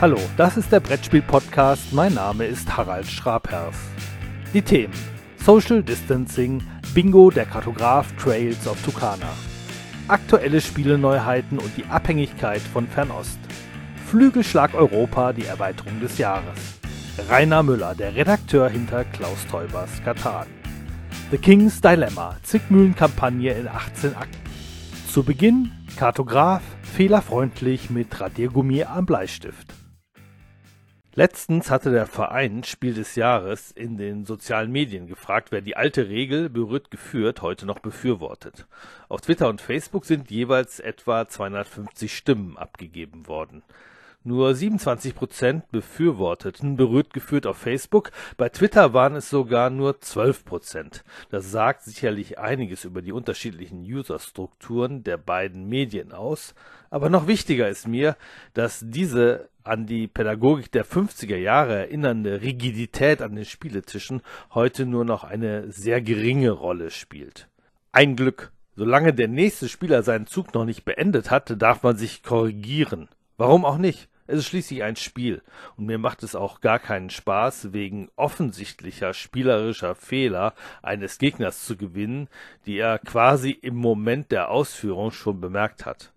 Hallo, das ist der Brettspiel-Podcast. Mein Name ist Harald Schrapers. Die Themen: Social Distancing, Bingo, der Kartograf, Trails of Tucana. Aktuelle Spieleneuheiten und die Abhängigkeit von Fernost. Flügelschlag Europa, die Erweiterung des Jahres. Rainer Müller, der Redakteur hinter Klaus Teubers Katan. The King's Dilemma, Zickmühlenkampagne in 18 Akten. Zu Beginn Kartograf, fehlerfreundlich mit Radiergummi am Bleistift. Letztens hatte der Verein Spiel des Jahres in den sozialen Medien gefragt, wer die alte Regel berührt geführt heute noch befürwortet. Auf Twitter und Facebook sind jeweils etwa 250 Stimmen abgegeben worden. Nur 27 Prozent befürworteten berührt geführt auf Facebook. Bei Twitter waren es sogar nur 12 Prozent. Das sagt sicherlich einiges über die unterschiedlichen Userstrukturen der beiden Medien aus. Aber noch wichtiger ist mir, dass diese an die Pädagogik der 50er Jahre erinnernde Rigidität an den Spieletischen heute nur noch eine sehr geringe Rolle spielt. Ein Glück. Solange der nächste Spieler seinen Zug noch nicht beendet hat, darf man sich korrigieren. Warum auch nicht? Es ist schließlich ein Spiel und mir macht es auch gar keinen Spaß, wegen offensichtlicher spielerischer Fehler eines Gegners zu gewinnen, die er quasi im Moment der Ausführung schon bemerkt hat.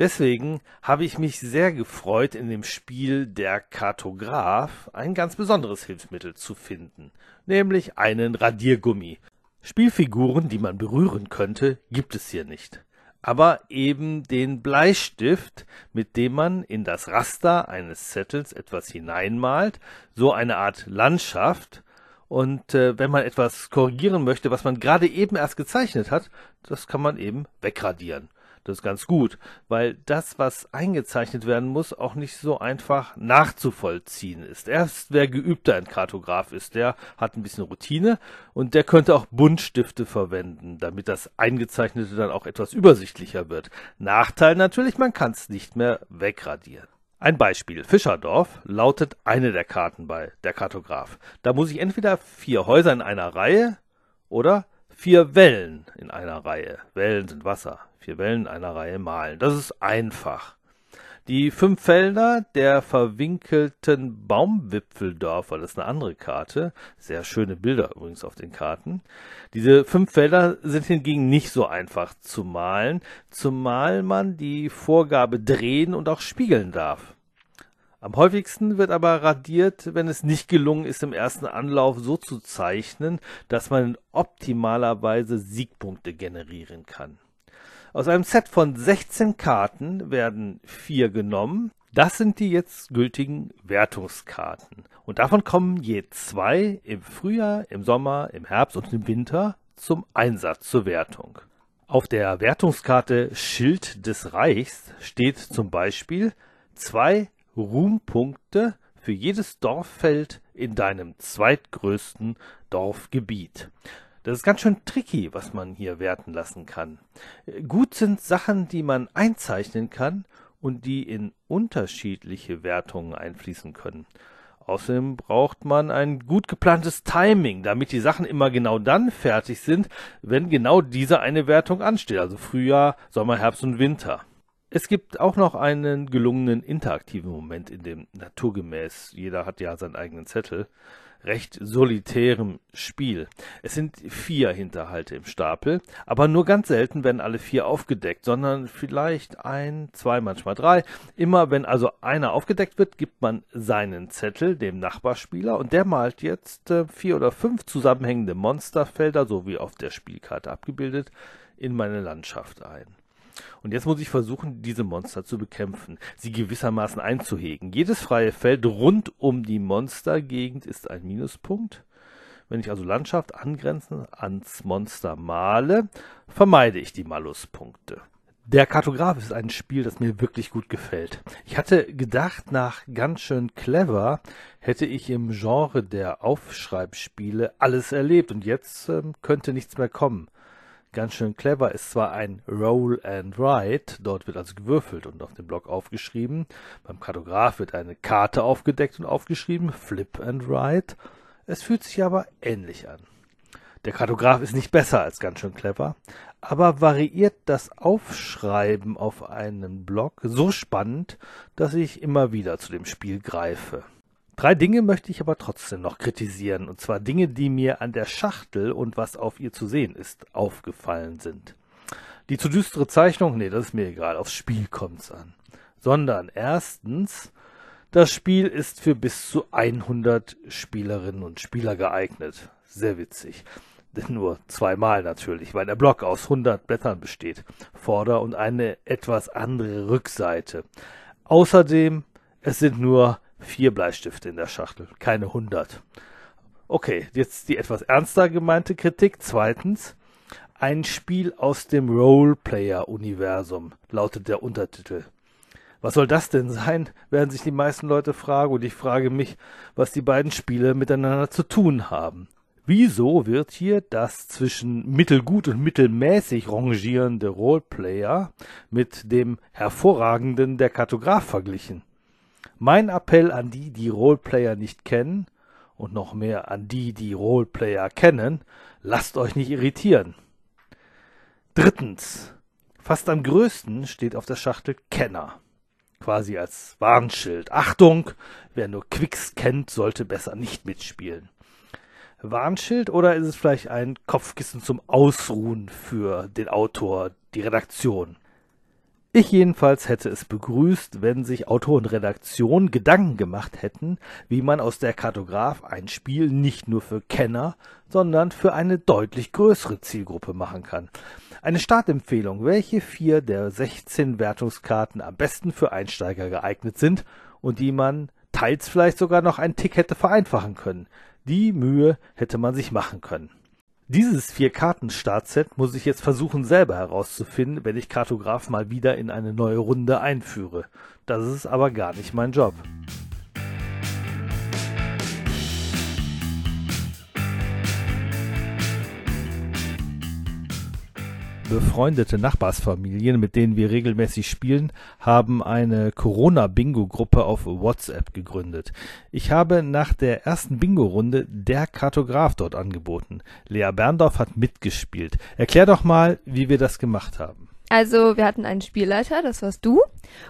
Deswegen habe ich mich sehr gefreut, in dem Spiel Der Kartograf ein ganz besonderes Hilfsmittel zu finden, nämlich einen Radiergummi. Spielfiguren, die man berühren könnte, gibt es hier nicht aber eben den Bleistift, mit dem man in das Raster eines Zettels etwas hineinmalt, so eine Art Landschaft. Und äh, wenn man etwas korrigieren möchte, was man gerade eben erst gezeichnet hat, das kann man eben wegradieren. Das ist ganz gut, weil das, was eingezeichnet werden muss, auch nicht so einfach nachzuvollziehen ist. Erst wer geübter ein Kartograf ist, der hat ein bisschen Routine und der könnte auch Buntstifte verwenden, damit das Eingezeichnete dann auch etwas übersichtlicher wird. Nachteil natürlich, man kann es nicht mehr wegradieren. Ein Beispiel. Fischerdorf lautet eine der Karten bei der Kartograf. Da muss ich entweder vier Häuser in einer Reihe oder vier Wellen in einer Reihe. Wellen sind Wasser. Vier Wellen in einer Reihe malen. Das ist einfach. Die fünf Felder der verwinkelten Baumwipfeldörfer, das ist eine andere Karte. Sehr schöne Bilder übrigens auf den Karten. Diese fünf Felder sind hingegen nicht so einfach zu malen, zumal man die Vorgabe drehen und auch spiegeln darf. Am häufigsten wird aber radiert, wenn es nicht gelungen ist, im ersten Anlauf so zu zeichnen, dass man optimalerweise Siegpunkte generieren kann. Aus einem Set von 16 Karten werden vier genommen. Das sind die jetzt gültigen Wertungskarten. Und davon kommen je zwei im Frühjahr, im Sommer, im Herbst und im Winter zum Einsatz zur Wertung. Auf der Wertungskarte Schild des Reichs steht zum Beispiel zwei Ruhmpunkte für jedes Dorffeld in deinem zweitgrößten Dorfgebiet. Das ist ganz schön tricky, was man hier werten lassen kann. Gut sind Sachen, die man einzeichnen kann und die in unterschiedliche Wertungen einfließen können. Außerdem braucht man ein gut geplantes Timing, damit die Sachen immer genau dann fertig sind, wenn genau diese eine Wertung ansteht, also Frühjahr, Sommer, Herbst und Winter. Es gibt auch noch einen gelungenen interaktiven Moment in dem naturgemäß, jeder hat ja seinen eigenen Zettel, recht solitärem Spiel. Es sind vier Hinterhalte im Stapel, aber nur ganz selten werden alle vier aufgedeckt, sondern vielleicht ein, zwei, manchmal drei. Immer wenn also einer aufgedeckt wird, gibt man seinen Zettel dem Nachbarspieler und der malt jetzt äh, vier oder fünf zusammenhängende Monsterfelder, so wie auf der Spielkarte abgebildet, in meine Landschaft ein. Und jetzt muss ich versuchen, diese Monster zu bekämpfen, sie gewissermaßen einzuhegen. Jedes freie Feld rund um die Monstergegend ist ein Minuspunkt. Wenn ich also Landschaft angrenzend ans Monster male, vermeide ich die Maluspunkte. Der Kartograf ist ein Spiel, das mir wirklich gut gefällt. Ich hatte gedacht, nach ganz schön clever hätte ich im Genre der Aufschreibspiele alles erlebt und jetzt ähm, könnte nichts mehr kommen ganz schön clever ist zwar ein Roll and Write, dort wird also gewürfelt und auf dem Block aufgeschrieben. Beim Kartograf wird eine Karte aufgedeckt und aufgeschrieben, Flip and Write. Es fühlt sich aber ähnlich an. Der Kartograf ist nicht besser als ganz schön clever, aber variiert das Aufschreiben auf einen Blog so spannend, dass ich immer wieder zu dem Spiel greife. Drei Dinge möchte ich aber trotzdem noch kritisieren, und zwar Dinge, die mir an der Schachtel und was auf ihr zu sehen ist, aufgefallen sind. Die zu düstere Zeichnung, nee, das ist mir egal, aufs Spiel kommt's an. Sondern erstens, das Spiel ist für bis zu 100 Spielerinnen und Spieler geeignet. Sehr witzig. Nur zweimal natürlich, weil der Block aus 100 Blättern besteht. Vorder- und eine etwas andere Rückseite. Außerdem, es sind nur vier Bleistifte in der Schachtel, keine 100. Okay, jetzt die etwas ernster gemeinte Kritik. Zweitens, ein Spiel aus dem Roleplayer-Universum lautet der Untertitel. Was soll das denn sein, werden sich die meisten Leute fragen und ich frage mich, was die beiden Spiele miteinander zu tun haben. Wieso wird hier das zwischen mittelgut und mittelmäßig rangierende Roleplayer mit dem hervorragenden der Kartograf verglichen? Mein Appell an die, die Roleplayer nicht kennen, und noch mehr an die, die Roleplayer kennen, lasst euch nicht irritieren. Drittens. Fast am größten steht auf der Schachtel Kenner. Quasi als Warnschild. Achtung, wer nur Quicks kennt, sollte besser nicht mitspielen. Warnschild oder ist es vielleicht ein Kopfkissen zum Ausruhen für den Autor, die Redaktion? Ich jedenfalls hätte es begrüßt, wenn sich Autor und Redaktion Gedanken gemacht hätten, wie man aus der Kartograf ein Spiel nicht nur für Kenner, sondern für eine deutlich größere Zielgruppe machen kann. Eine Startempfehlung, welche vier der 16 Wertungskarten am besten für Einsteiger geeignet sind und die man teils vielleicht sogar noch einen Tick hätte vereinfachen können. Die Mühe hätte man sich machen können. Dieses Vier-Karten-Startset muss ich jetzt versuchen selber herauszufinden, wenn ich Kartograf mal wieder in eine neue Runde einführe. Das ist aber gar nicht mein Job. Befreundete Nachbarsfamilien, mit denen wir regelmäßig spielen, haben eine Corona-Bingo-Gruppe auf WhatsApp gegründet. Ich habe nach der ersten Bingo-Runde der Kartograf dort angeboten. Lea Berndorf hat mitgespielt. Erklär doch mal, wie wir das gemacht haben. Also wir hatten einen Spielleiter, das warst du.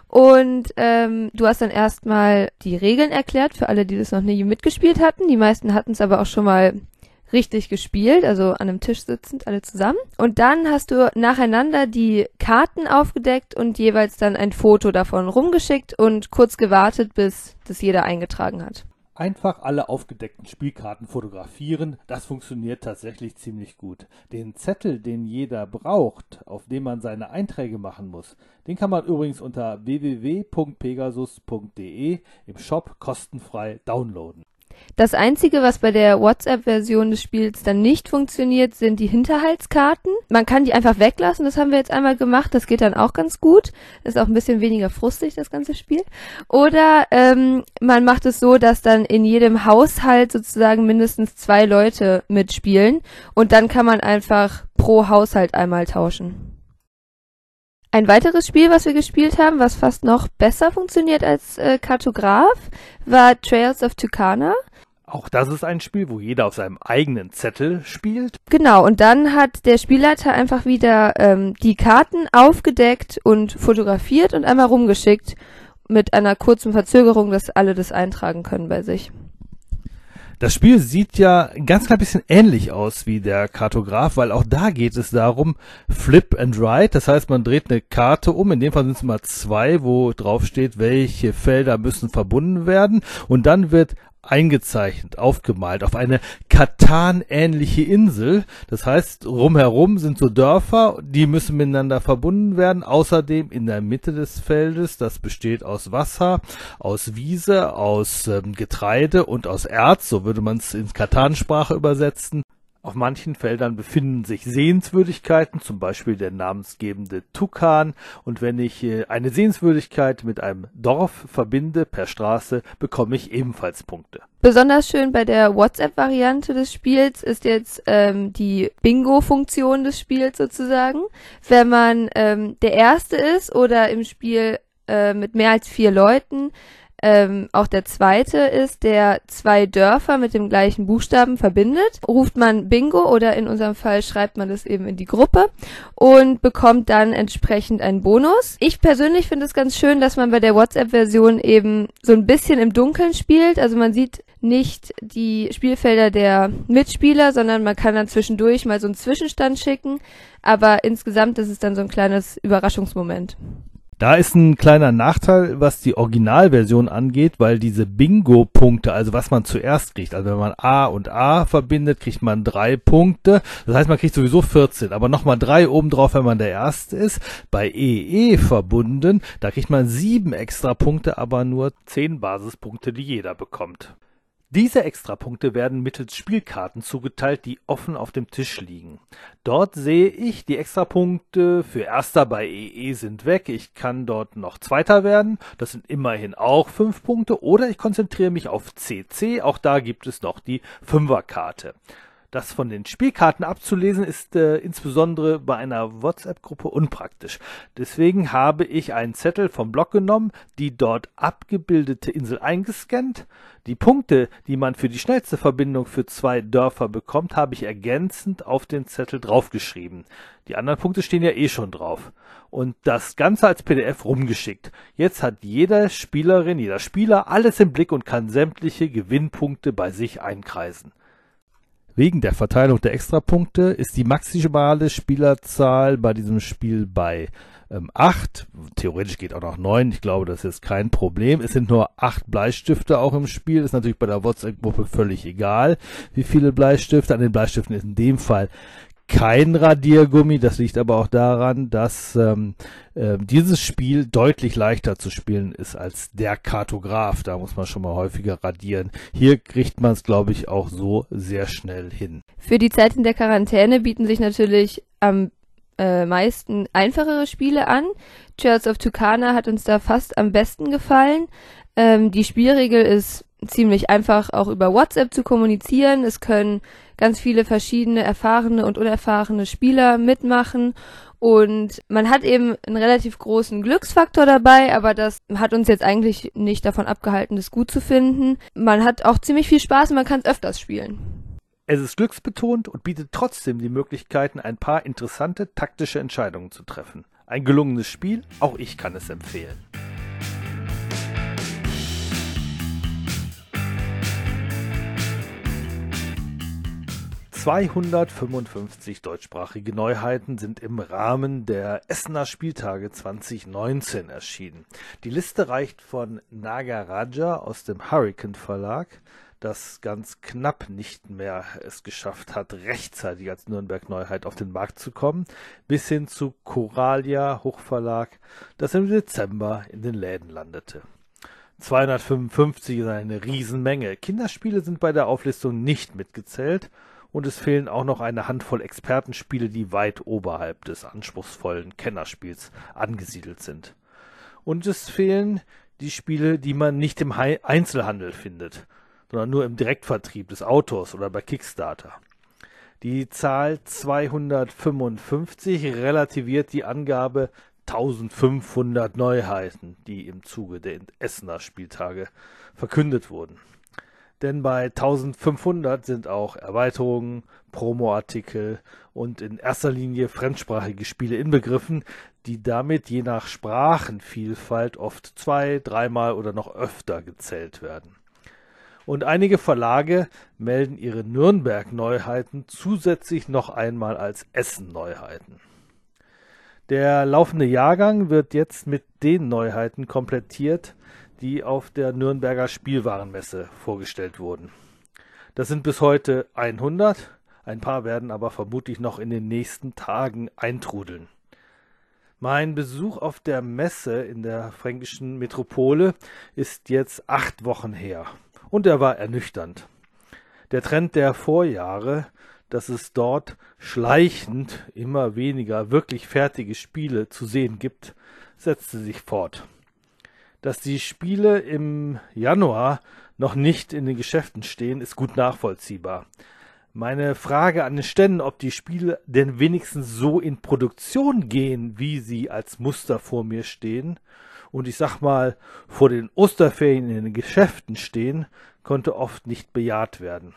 Und ähm, du hast dann erstmal die Regeln erklärt für alle, die das noch nie mitgespielt hatten. Die meisten hatten es aber auch schon mal richtig gespielt, also an einem Tisch sitzend, alle zusammen. Und dann hast du nacheinander die Karten aufgedeckt und jeweils dann ein Foto davon rumgeschickt und kurz gewartet, bis das jeder eingetragen hat. Einfach alle aufgedeckten Spielkarten fotografieren, das funktioniert tatsächlich ziemlich gut. Den Zettel, den jeder braucht, auf dem man seine Einträge machen muss, den kann man übrigens unter www.pegasus.de im Shop kostenfrei downloaden. Das Einzige, was bei der WhatsApp-Version des Spiels dann nicht funktioniert, sind die Hinterhaltskarten. Man kann die einfach weglassen, das haben wir jetzt einmal gemacht, das geht dann auch ganz gut. Ist auch ein bisschen weniger frustig, das ganze Spiel. Oder ähm, man macht es so, dass dann in jedem Haushalt sozusagen mindestens zwei Leute mitspielen und dann kann man einfach pro Haushalt einmal tauschen. Ein weiteres Spiel, was wir gespielt haben, was fast noch besser funktioniert als äh, Kartograf, war Trails of Tucana. Auch das ist ein Spiel, wo jeder auf seinem eigenen Zettel spielt. Genau, und dann hat der Spielleiter einfach wieder ähm, die Karten aufgedeckt und fotografiert und einmal rumgeschickt mit einer kurzen Verzögerung, dass alle das eintragen können bei sich. Das Spiel sieht ja ganz klein bisschen ähnlich aus wie der Kartograf, weil auch da geht es darum, Flip and Write. Das heißt, man dreht eine Karte um. In dem Fall sind es mal zwei, wo drauf steht, welche Felder müssen verbunden werden. Und dann wird eingezeichnet, aufgemalt auf eine Katan-ähnliche Insel. Das heißt, rumherum sind so Dörfer, die müssen miteinander verbunden werden. Außerdem in der Mitte des Feldes, das besteht aus Wasser, aus Wiese, aus ähm, Getreide und aus Erz, so würde man es in Katansprache übersetzen. Auf manchen Feldern befinden sich Sehenswürdigkeiten, zum Beispiel der namensgebende Tukan. Und wenn ich äh, eine Sehenswürdigkeit mit einem Dorf verbinde per Straße, bekomme ich ebenfalls Punkte. Besonders schön bei der WhatsApp-Variante des Spiels ist jetzt ähm, die Bingo-Funktion des Spiels sozusagen. Wenn man ähm, der Erste ist oder im Spiel äh, mit mehr als vier Leuten, ähm, auch der zweite ist, der zwei Dörfer mit dem gleichen Buchstaben verbindet. Ruft man Bingo oder in unserem Fall schreibt man das eben in die Gruppe und bekommt dann entsprechend einen Bonus. Ich persönlich finde es ganz schön, dass man bei der WhatsApp-Version eben so ein bisschen im Dunkeln spielt. Also man sieht nicht die Spielfelder der Mitspieler, sondern man kann dann zwischendurch mal so einen Zwischenstand schicken. Aber insgesamt ist es dann so ein kleines Überraschungsmoment. Da ist ein kleiner Nachteil, was die Originalversion angeht, weil diese Bingo-Punkte, also was man zuerst kriegt, also wenn man A und A verbindet, kriegt man drei Punkte. Das heißt, man kriegt sowieso 14, aber nochmal drei obendrauf, wenn man der Erste ist. Bei EE e verbunden, da kriegt man sieben extra Punkte, aber nur zehn Basispunkte, die jeder bekommt. Diese Extrapunkte werden mittels Spielkarten zugeteilt, die offen auf dem Tisch liegen. Dort sehe ich, die Extrapunkte für Erster bei EE e sind weg. Ich kann dort noch Zweiter werden. Das sind immerhin auch fünf Punkte. Oder ich konzentriere mich auf CC. Auch da gibt es noch die Fünferkarte. Das von den Spielkarten abzulesen ist äh, insbesondere bei einer WhatsApp-Gruppe unpraktisch. Deswegen habe ich einen Zettel vom Blog genommen, die dort abgebildete Insel eingescannt. Die Punkte, die man für die schnellste Verbindung für zwei Dörfer bekommt, habe ich ergänzend auf den Zettel draufgeschrieben. Die anderen Punkte stehen ja eh schon drauf. Und das Ganze als PDF rumgeschickt. Jetzt hat jeder Spielerin, jeder Spieler alles im Blick und kann sämtliche Gewinnpunkte bei sich einkreisen. Wegen der Verteilung der Extrapunkte ist die maximale Spielerzahl bei diesem Spiel bei ähm, 8. Theoretisch geht auch noch 9. Ich glaube, das ist kein Problem. Es sind nur 8 Bleistifte auch im Spiel. Ist natürlich bei der WhatsApp-Gruppe völlig egal, wie viele Bleistifte. An den Bleistiften ist in dem Fall kein Radiergummi. Das liegt aber auch daran, dass ähm, äh, dieses Spiel deutlich leichter zu spielen ist als der Kartograf. Da muss man schon mal häufiger radieren. Hier kriegt man es, glaube ich, auch so sehr schnell hin. Für die Zeit in der Quarantäne bieten sich natürlich am äh, meisten einfachere Spiele an. Church of Tucana hat uns da fast am besten gefallen. Ähm, die Spielregel ist ziemlich einfach auch über WhatsApp zu kommunizieren. Es können ganz viele verschiedene erfahrene und unerfahrene Spieler mitmachen und man hat eben einen relativ großen Glücksfaktor dabei, aber das hat uns jetzt eigentlich nicht davon abgehalten, das gut zu finden. Man hat auch ziemlich viel Spaß und man kann es öfters spielen. Es ist glücksbetont und bietet trotzdem die Möglichkeiten, ein paar interessante taktische Entscheidungen zu treffen. Ein gelungenes Spiel, auch ich kann es empfehlen. 255 deutschsprachige Neuheiten sind im Rahmen der Essener Spieltage 2019 erschienen. Die Liste reicht von Nagaraja aus dem Hurricane Verlag, das ganz knapp nicht mehr es geschafft hat, rechtzeitig als Nürnberg Neuheit auf den Markt zu kommen, bis hin zu Coralia Hochverlag, das im Dezember in den Läden landete. 255 ist eine Riesenmenge. Kinderspiele sind bei der Auflistung nicht mitgezählt und es fehlen auch noch eine Handvoll Expertenspiele, die weit oberhalb des anspruchsvollen Kennerspiels angesiedelt sind. Und es fehlen die Spiele, die man nicht im Einzelhandel findet, sondern nur im Direktvertrieb des Autors oder bei Kickstarter. Die Zahl 255 relativiert die Angabe 1500 Neuheiten, die im Zuge der Essener Spieltage verkündet wurden denn bei 1500 sind auch Erweiterungen, Promoartikel und in erster Linie fremdsprachige Spiele inbegriffen, die damit je nach Sprachenvielfalt oft zwei, dreimal oder noch öfter gezählt werden. Und einige Verlage melden ihre Nürnberg-Neuheiten zusätzlich noch einmal als Essen-Neuheiten. Der laufende Jahrgang wird jetzt mit den Neuheiten komplettiert, die auf der Nürnberger Spielwarenmesse vorgestellt wurden. Das sind bis heute 100, ein paar werden aber vermutlich noch in den nächsten Tagen eintrudeln. Mein Besuch auf der Messe in der fränkischen Metropole ist jetzt acht Wochen her und er war ernüchternd. Der Trend der Vorjahre, dass es dort schleichend immer weniger wirklich fertige Spiele zu sehen gibt, setzte sich fort. Dass die Spiele im Januar noch nicht in den Geschäften stehen, ist gut nachvollziehbar. Meine Frage an den Ständen, ob die Spiele denn wenigstens so in Produktion gehen, wie sie als Muster vor mir stehen, und ich sag mal vor den Osterferien in den Geschäften stehen, konnte oft nicht bejaht werden.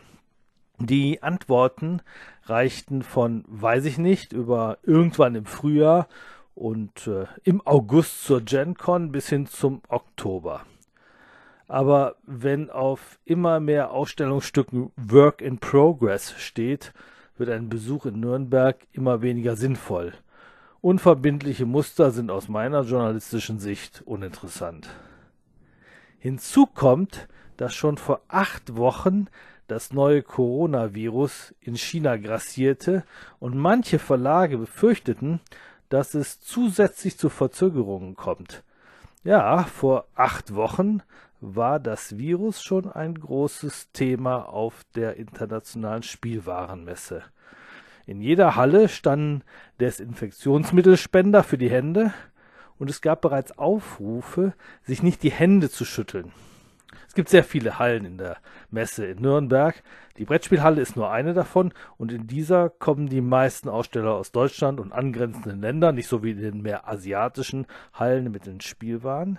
Die Antworten reichten von weiß ich nicht über irgendwann im Frühjahr und äh, im August zur GenCon bis hin zum Oktober. Aber wenn auf immer mehr Ausstellungsstücken Work in Progress steht, wird ein Besuch in Nürnberg immer weniger sinnvoll. Unverbindliche Muster sind aus meiner journalistischen Sicht uninteressant. Hinzu kommt, dass schon vor acht Wochen das neue Coronavirus in China grassierte und manche Verlage befürchteten, dass es zusätzlich zu Verzögerungen kommt. Ja, vor acht Wochen war das Virus schon ein großes Thema auf der internationalen Spielwarenmesse. In jeder Halle standen Desinfektionsmittelspender für die Hände und es gab bereits Aufrufe, sich nicht die Hände zu schütteln. Es gibt sehr viele Hallen in der Messe in Nürnberg. Die Brettspielhalle ist nur eine davon und in dieser kommen die meisten Aussteller aus Deutschland und angrenzenden Ländern, nicht so wie in den mehr asiatischen Hallen mit den Spielwaren.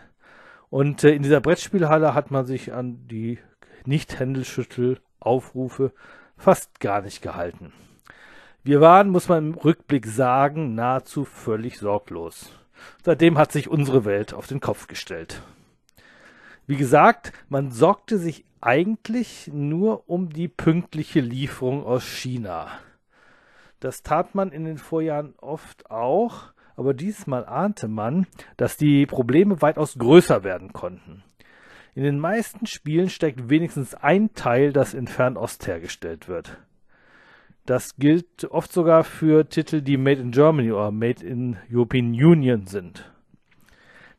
Und äh, in dieser Brettspielhalle hat man sich an die Nicht-Händelschüttel-Aufrufe fast gar nicht gehalten. Wir waren, muss man im Rückblick sagen, nahezu völlig sorglos. Seitdem hat sich unsere Welt auf den Kopf gestellt. Wie gesagt, man sorgte sich eigentlich nur um die pünktliche Lieferung aus China. Das tat man in den Vorjahren oft auch, aber diesmal ahnte man, dass die Probleme weitaus größer werden konnten. In den meisten Spielen steckt wenigstens ein Teil, das in Fernost hergestellt wird. Das gilt oft sogar für Titel, die Made in Germany oder Made in European Union sind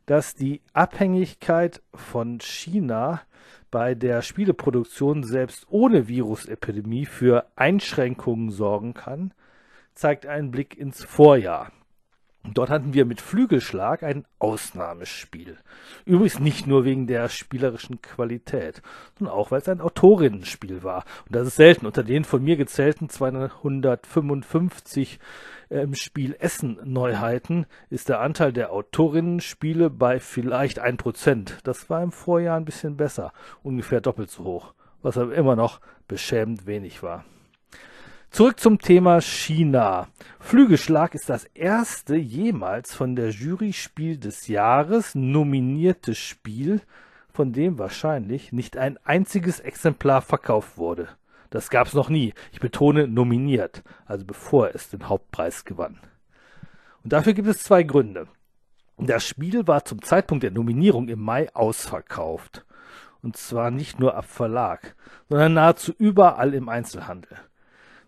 dass die Abhängigkeit von China bei der Spieleproduktion selbst ohne Virusepidemie für Einschränkungen sorgen kann, zeigt ein Blick ins Vorjahr. Dort hatten wir mit Flügelschlag ein Ausnahmespiel. Übrigens nicht nur wegen der spielerischen Qualität, sondern auch, weil es ein Autorinnenspiel war. Und das ist selten. Unter den von mir gezählten 255 äh, im Spiel Essen Neuheiten ist der Anteil der Autorinnenspiele bei vielleicht ein Prozent. Das war im Vorjahr ein bisschen besser, ungefähr doppelt so hoch, was aber immer noch beschämend wenig war. Zurück zum Thema China. Flügelschlag ist das erste jemals von der Jury Spiel des Jahres nominierte Spiel, von dem wahrscheinlich nicht ein einziges Exemplar verkauft wurde. Das gab's noch nie. Ich betone nominiert, also bevor es den Hauptpreis gewann. Und dafür gibt es zwei Gründe. Das Spiel war zum Zeitpunkt der Nominierung im Mai ausverkauft. Und zwar nicht nur ab Verlag, sondern nahezu überall im Einzelhandel.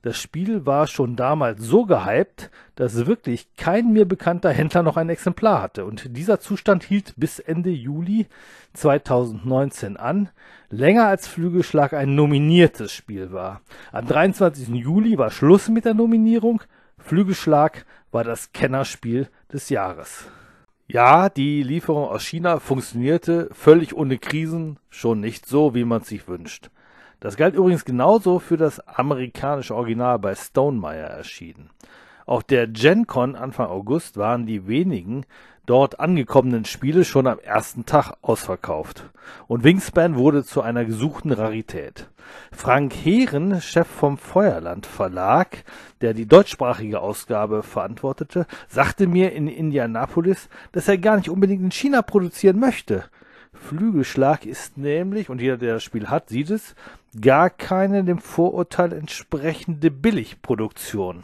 Das Spiel war schon damals so gehypt, dass wirklich kein mir bekannter Händler noch ein Exemplar hatte. Und dieser Zustand hielt bis Ende Juli 2019 an, länger als Flügelschlag ein nominiertes Spiel war. Am 23. Juli war Schluss mit der Nominierung. Flügelschlag war das Kennerspiel des Jahres. Ja, die Lieferung aus China funktionierte völlig ohne Krisen, schon nicht so, wie man sich wünscht. Das galt übrigens genauso für das amerikanische Original bei Stonemeyer erschienen. Auf der GenCon Anfang August waren die wenigen dort angekommenen Spiele schon am ersten Tag ausverkauft. Und Wingspan wurde zu einer gesuchten Rarität. Frank Heeren, Chef vom Feuerland Verlag, der die deutschsprachige Ausgabe verantwortete, sagte mir in Indianapolis, dass er gar nicht unbedingt in China produzieren möchte. Flügelschlag ist nämlich, und jeder, der das Spiel hat, sieht es, gar keine dem Vorurteil entsprechende Billigproduktion.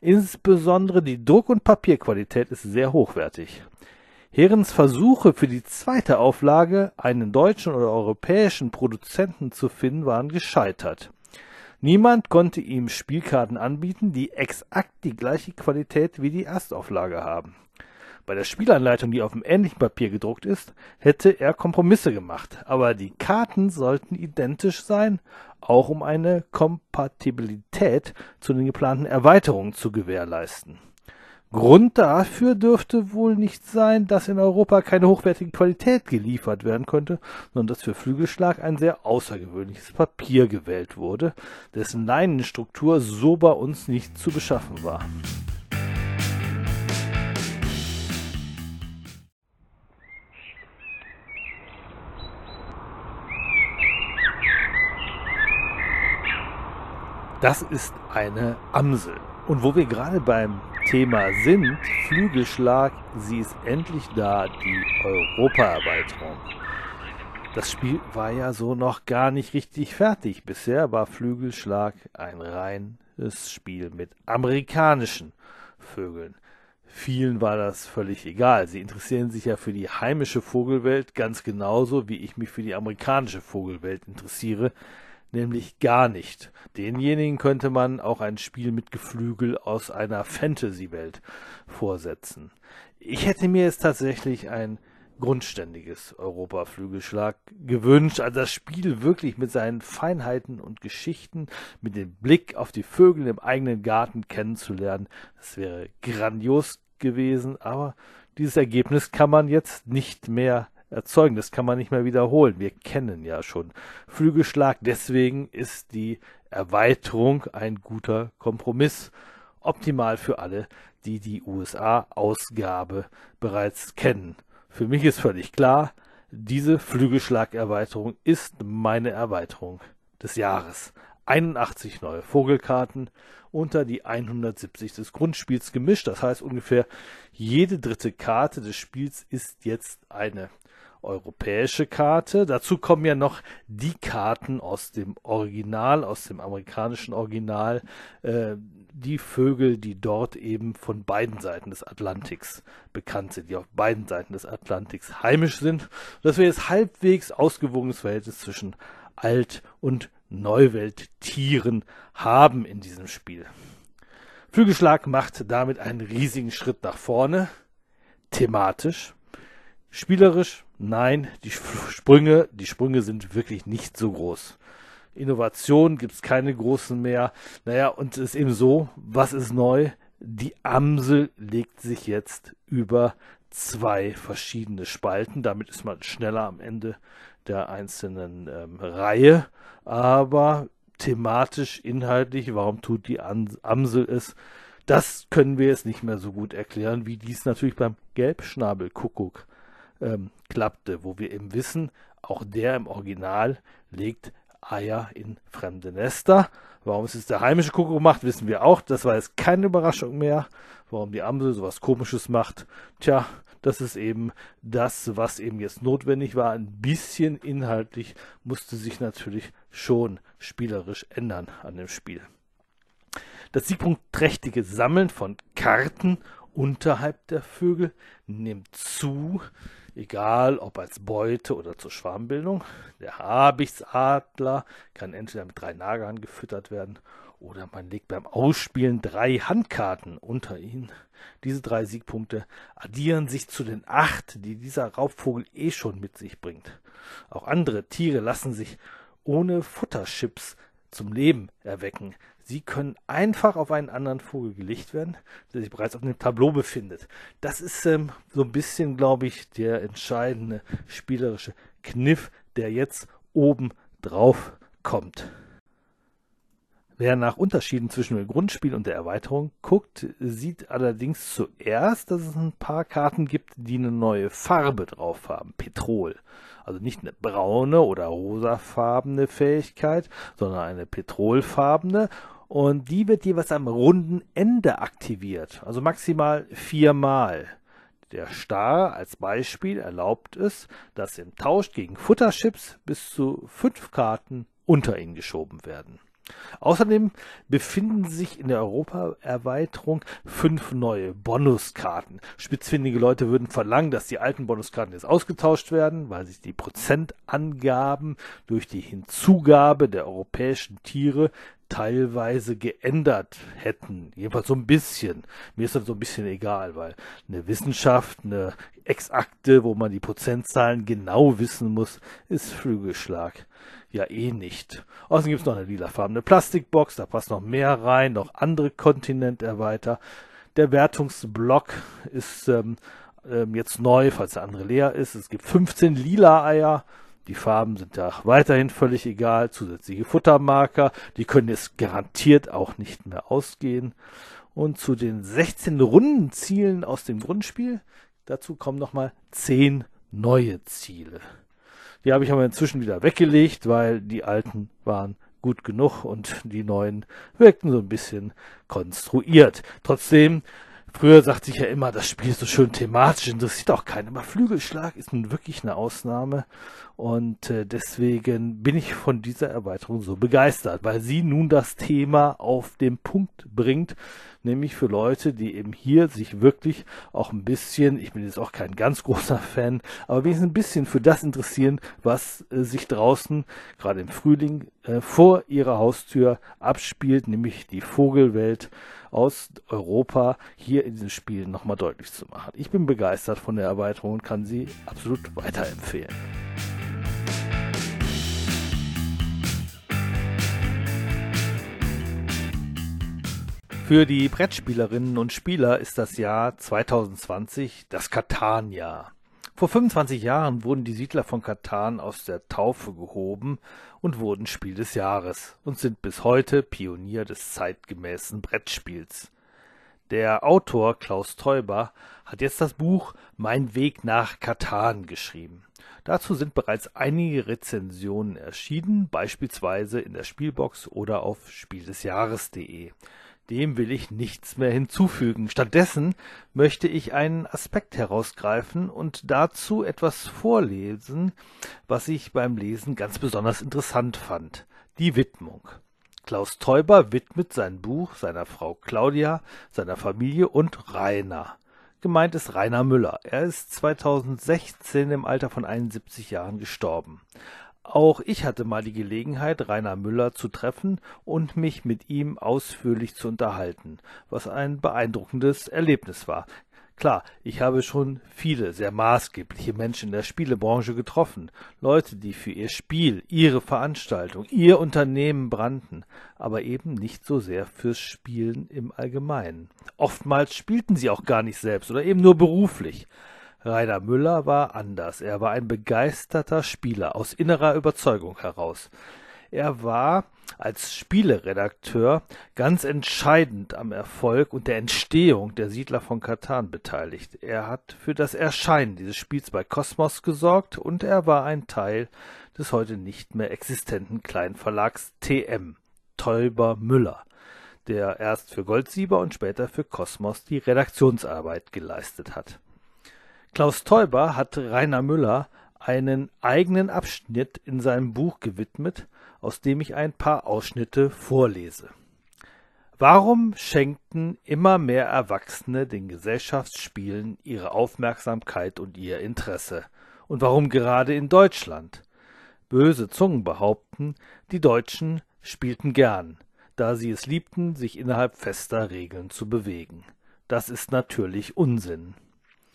Insbesondere die Druck- und Papierqualität ist sehr hochwertig. Herens Versuche für die zweite Auflage, einen deutschen oder europäischen Produzenten zu finden, waren gescheitert. Niemand konnte ihm Spielkarten anbieten, die exakt die gleiche Qualität wie die Erstauflage haben. Bei der Spielanleitung, die auf dem ähnlichen Papier gedruckt ist, hätte er Kompromisse gemacht, aber die Karten sollten identisch sein, auch um eine Kompatibilität zu den geplanten Erweiterungen zu gewährleisten. Grund dafür dürfte wohl nicht sein, dass in Europa keine hochwertige Qualität geliefert werden könnte, sondern dass für Flügelschlag ein sehr außergewöhnliches Papier gewählt wurde, dessen Leinenstruktur so bei uns nicht zu beschaffen war. Das ist eine Amsel. Und wo wir gerade beim Thema sind, Flügelschlag, sie ist endlich da, die Europaerweiterung. Das Spiel war ja so noch gar nicht richtig fertig. Bisher war Flügelschlag ein reines Spiel mit amerikanischen Vögeln. Vielen war das völlig egal. Sie interessieren sich ja für die heimische Vogelwelt ganz genauso, wie ich mich für die amerikanische Vogelwelt interessiere, nämlich gar nicht. Denjenigen könnte man auch ein Spiel mit Geflügel aus einer Fantasy-Welt vorsetzen. Ich hätte mir jetzt tatsächlich ein grundständiges Europa-Flügelschlag gewünscht. Also das Spiel wirklich mit seinen Feinheiten und Geschichten, mit dem Blick auf die Vögel im eigenen Garten kennenzulernen. Das wäre grandios gewesen, aber dieses Ergebnis kann man jetzt nicht mehr erzeugen. Das kann man nicht mehr wiederholen. Wir kennen ja schon Flügelschlag. Deswegen ist die Erweiterung ein guter Kompromiss. Optimal für alle, die die USA-Ausgabe bereits kennen. Für mich ist völlig klar, diese Flügelschlagerweiterung ist meine Erweiterung des Jahres. 81 neue Vogelkarten unter die 170 des Grundspiels gemischt. Das heißt ungefähr jede dritte Karte des Spiels ist jetzt eine europäische Karte. Dazu kommen ja noch die Karten aus dem Original, aus dem amerikanischen Original, äh, die Vögel, die dort eben von beiden Seiten des Atlantiks bekannt sind, die auf beiden Seiten des Atlantiks heimisch sind, dass wir jetzt halbwegs ausgewogenes Verhältnis zwischen Alt- und Neuwelttieren haben in diesem Spiel. Flügelschlag macht damit einen riesigen Schritt nach vorne, thematisch, spielerisch, nein, die Sprünge, die Sprünge sind wirklich nicht so groß. Innovation gibt es keine großen mehr. Naja, und es ist eben so, was ist neu? Die Amsel legt sich jetzt über zwei verschiedene Spalten. Damit ist man schneller am Ende der einzelnen ähm, Reihe. Aber thematisch, inhaltlich, warum tut die Amsel es? Das können wir jetzt nicht mehr so gut erklären, wie dies natürlich beim Gelbschnabelkuckuck ähm, klappte, wo wir eben wissen, auch der im Original legt Eier in fremde Nester. Warum es jetzt der heimische Kuckuck macht, wissen wir auch. Das war jetzt keine Überraschung mehr. Warum die Amsel sowas komisches macht. Tja, das ist eben das, was eben jetzt notwendig war. Ein bisschen inhaltlich musste sich natürlich schon spielerisch ändern an dem Spiel. Das siegpunktträchtige Sammeln von Karten unterhalb der Vögel nimmt zu egal ob als Beute oder zur Schwarmbildung. Der Habichtsadler kann entweder mit drei Nagern gefüttert werden oder man legt beim Ausspielen drei Handkarten unter ihn. Diese drei Siegpunkte addieren sich zu den acht, die dieser Raubvogel eh schon mit sich bringt. Auch andere Tiere lassen sich ohne Futterchips zum Leben erwecken. Sie können einfach auf einen anderen Vogel gelegt werden, der sich bereits auf dem Tableau befindet. Das ist ähm, so ein bisschen, glaube ich, der entscheidende spielerische Kniff, der jetzt oben drauf kommt. Wer nach Unterschieden zwischen dem Grundspiel und der Erweiterung guckt, sieht allerdings zuerst, dass es ein paar Karten gibt, die eine neue Farbe drauf haben. Petrol. Also nicht eine braune oder rosafarbene Fähigkeit, sondern eine petrolfarbene. Und die wird jeweils am runden Ende aktiviert. Also maximal viermal. Der Star als Beispiel erlaubt es, dass im Tausch gegen Futterchips bis zu fünf Karten unter ihn geschoben werden. Außerdem befinden sich in der Europa-Erweiterung fünf neue Bonuskarten. Spitzfindige Leute würden verlangen, dass die alten Bonuskarten jetzt ausgetauscht werden, weil sich die Prozentangaben durch die Hinzugabe der europäischen Tiere teilweise geändert hätten. Jedenfalls so ein bisschen. Mir ist das so ein bisschen egal, weil eine Wissenschaft, eine Exakte, wo man die Prozentzahlen genau wissen muss, ist Flügelschlag ja eh nicht. Außerdem gibt es noch eine lilafarbene Plastikbox, da passt noch mehr rein, noch andere Kontinenterweiter. Der Wertungsblock ist ähm, ähm, jetzt neu, falls der andere leer ist. Es gibt 15 lila Eier. Die Farben sind da weiterhin völlig egal. Zusätzliche Futtermarker, die können jetzt garantiert auch nicht mehr ausgehen. Und zu den 16 runden Zielen aus dem Grundspiel, dazu kommen nochmal 10 neue Ziele. Die habe ich aber inzwischen wieder weggelegt, weil die alten waren gut genug und die neuen wirkten so ein bisschen konstruiert. Trotzdem Früher sagte ich ja immer, das Spiel ist so schön thematisch, interessiert auch keinen. Aber Flügelschlag ist nun wirklich eine Ausnahme. Und äh, deswegen bin ich von dieser Erweiterung so begeistert, weil sie nun das Thema auf den Punkt bringt, nämlich für Leute, die eben hier sich wirklich auch ein bisschen, ich bin jetzt auch kein ganz großer Fan, aber wenigstens ein bisschen für das interessieren, was äh, sich draußen, gerade im Frühling, äh, vor ihrer Haustür abspielt, nämlich die Vogelwelt aus Europa hier in diesem Spiel nochmal deutlich zu machen. Ich bin begeistert von der Erweiterung und kann sie absolut weiterempfehlen. Für die Brettspielerinnen und Spieler ist das Jahr 2020 das Katan-Jahr. Vor 25 Jahren wurden die Siedler von Katan aus der Taufe gehoben und wurden Spiel des Jahres und sind bis heute Pionier des zeitgemäßen Brettspiels. Der Autor Klaus Teuber hat jetzt das Buch Mein Weg nach Katan geschrieben. Dazu sind bereits einige Rezensionen erschienen, beispielsweise in der Spielbox oder auf spieldesjahres.de. Dem will ich nichts mehr hinzufügen. Stattdessen möchte ich einen Aspekt herausgreifen und dazu etwas vorlesen, was ich beim Lesen ganz besonders interessant fand. Die Widmung. Klaus Teuber widmet sein Buch seiner Frau Claudia, seiner Familie und Rainer. Gemeint ist Rainer Müller. Er ist 2016 im Alter von 71 Jahren gestorben. Auch ich hatte mal die Gelegenheit, Rainer Müller zu treffen und mich mit ihm ausführlich zu unterhalten, was ein beeindruckendes Erlebnis war. Klar, ich habe schon viele sehr maßgebliche Menschen in der Spielebranche getroffen, Leute, die für ihr Spiel, ihre Veranstaltung, ihr Unternehmen brannten, aber eben nicht so sehr fürs Spielen im Allgemeinen. Oftmals spielten sie auch gar nicht selbst oder eben nur beruflich. Rainer Müller war anders. Er war ein begeisterter Spieler aus innerer Überzeugung heraus. Er war als Spieleredakteur ganz entscheidend am Erfolg und der Entstehung der Siedler von Katan beteiligt. Er hat für das Erscheinen dieses Spiels bei Kosmos gesorgt und er war ein Teil des heute nicht mehr existenten Kleinverlags TM, Teuber Müller, der erst für Goldsieber und später für Kosmos die Redaktionsarbeit geleistet hat. Klaus Teuber hat Rainer Müller einen eigenen Abschnitt in seinem Buch gewidmet, aus dem ich ein paar Ausschnitte vorlese. Warum schenkten immer mehr Erwachsene den Gesellschaftsspielen ihre Aufmerksamkeit und ihr Interesse? Und warum gerade in Deutschland? Böse Zungen behaupten, die Deutschen spielten gern, da sie es liebten, sich innerhalb fester Regeln zu bewegen. Das ist natürlich Unsinn.